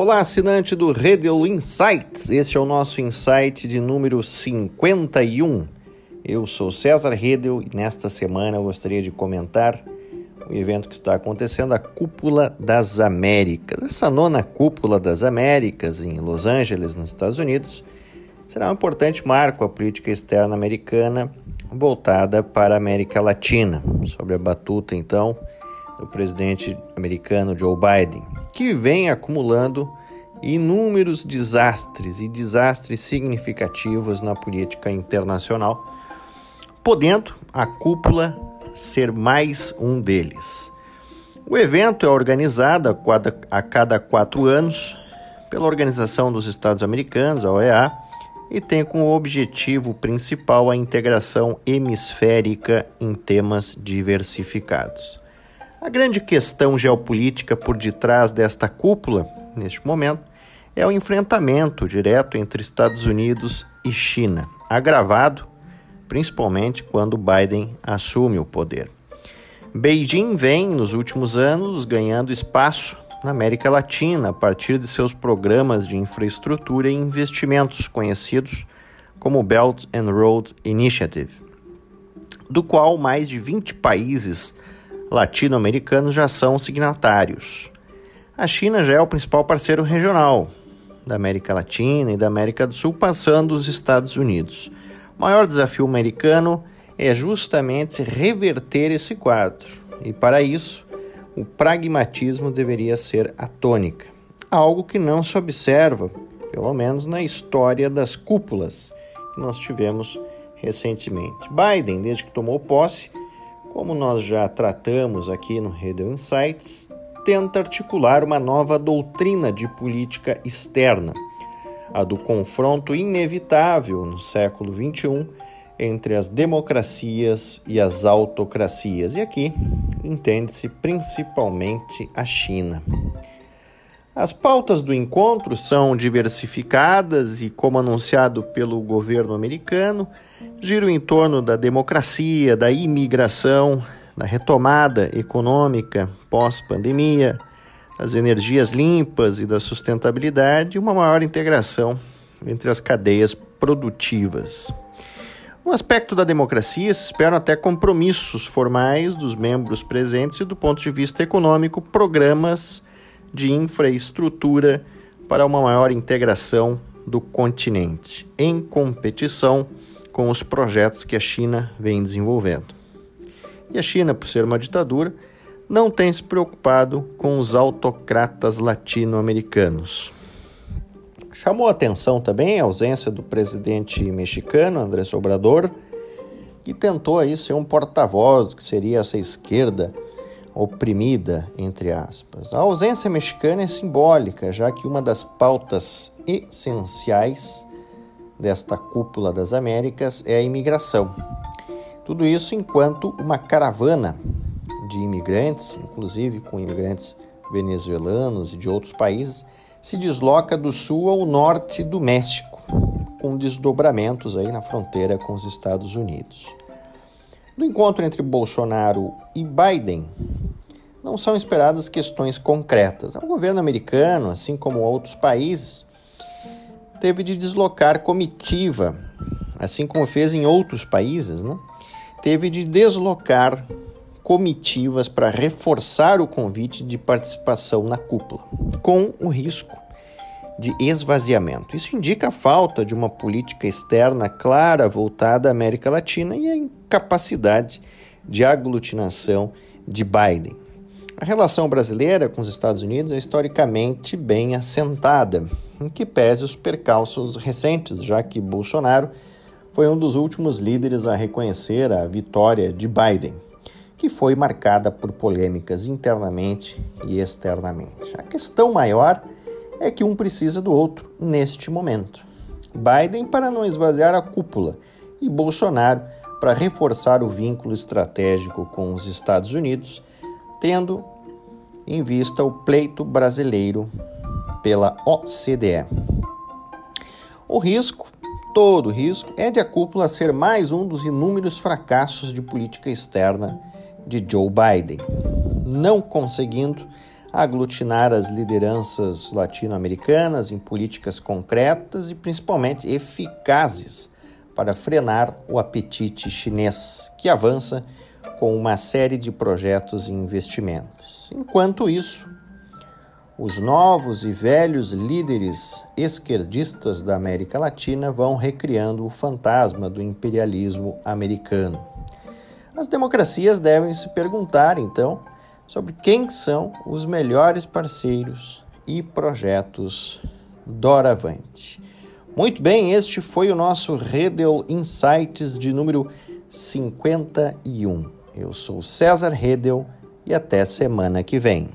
Olá, assinante do Redel Insights. Este é o nosso insight de número 51. Eu sou César Redel e nesta semana eu gostaria de comentar o evento que está acontecendo, a Cúpula das Américas. Essa nona Cúpula das Américas em Los Angeles, nos Estados Unidos, será um importante marco à política externa americana voltada para a América Latina, sob a batuta então do presidente americano Joe Biden, que vem acumulando inúmeros desastres e desastres significativos na política internacional, podendo a cúpula ser mais um deles. O evento é organizado a cada quatro anos pela Organização dos Estados Americanos, a OEA, e tem como objetivo principal a integração hemisférica em temas diversificados. A grande questão geopolítica por detrás desta cúpula, neste momento, é o enfrentamento direto entre Estados Unidos e China, agravado principalmente quando Biden assume o poder. Beijing vem, nos últimos anos, ganhando espaço na América Latina a partir de seus programas de infraestrutura e investimentos conhecidos como Belt and Road Initiative, do qual mais de 20 países latino-americanos já são signatários. A China já é o principal parceiro regional da América Latina e da América do Sul, passando os Estados Unidos. O maior desafio americano é justamente reverter esse quadro, e para isso, o pragmatismo deveria ser a tônica, algo que não se observa, pelo menos na história das cúpulas que nós tivemos recentemente. Biden, desde que tomou posse, como nós já tratamos aqui no Redel Insights, tenta articular uma nova doutrina de política externa, a do confronto inevitável no século XXI entre as democracias e as autocracias. E aqui entende-se principalmente a China. As pautas do encontro são diversificadas e, como anunciado pelo governo americano, giram em torno da democracia, da imigração, da retomada econômica pós-pandemia, das energias limpas e da sustentabilidade e uma maior integração entre as cadeias produtivas. No aspecto da democracia, se esperam até compromissos formais dos membros presentes e, do ponto de vista econômico, programas de infraestrutura para uma maior integração do continente, em competição com os projetos que a China vem desenvolvendo. E a China, por ser uma ditadura, não tem se preocupado com os autocratas latino-americanos. Chamou atenção também a ausência do presidente mexicano, Andrés Obrador, que tentou aí ser um porta-voz que seria essa esquerda oprimida, entre aspas. A ausência mexicana é simbólica, já que uma das pautas essenciais desta cúpula das Américas é a imigração. Tudo isso enquanto uma caravana de imigrantes, inclusive com imigrantes venezuelanos e de outros países, se desloca do sul ao norte do México, com desdobramentos aí na fronteira com os Estados Unidos. No encontro entre Bolsonaro e Biden, não são esperadas questões concretas. O governo americano, assim como outros países, teve de deslocar comitiva, assim como fez em outros países, né? teve de deslocar comitivas para reforçar o convite de participação na cúpula, com o risco de esvaziamento. Isso indica a falta de uma política externa clara voltada à América Latina e a incapacidade de aglutinação de Biden. A relação brasileira com os Estados Unidos é historicamente bem assentada, em que pese os percalços recentes, já que Bolsonaro foi um dos últimos líderes a reconhecer a vitória de Biden que foi marcada por polêmicas internamente e externamente. A questão maior é que um precisa do outro neste momento. Biden para não esvaziar a cúpula e Bolsonaro para reforçar o vínculo estratégico com os Estados Unidos, tendo em vista o pleito brasileiro pela OCDE. O risco, todo risco, é de a cúpula ser mais um dos inúmeros fracassos de política externa de Joe Biden, não conseguindo aglutinar as lideranças latino-americanas em políticas concretas e principalmente eficazes para frenar o apetite chinês, que avança com uma série de projetos e investimentos. Enquanto isso, os novos e velhos líderes esquerdistas da América Latina vão recriando o fantasma do imperialismo americano. As democracias devem se perguntar, então, sobre quem são os melhores parceiros e projetos doravante. Muito bem, este foi o nosso Redel Insights de número 51. Eu sou César Redel e até semana que vem.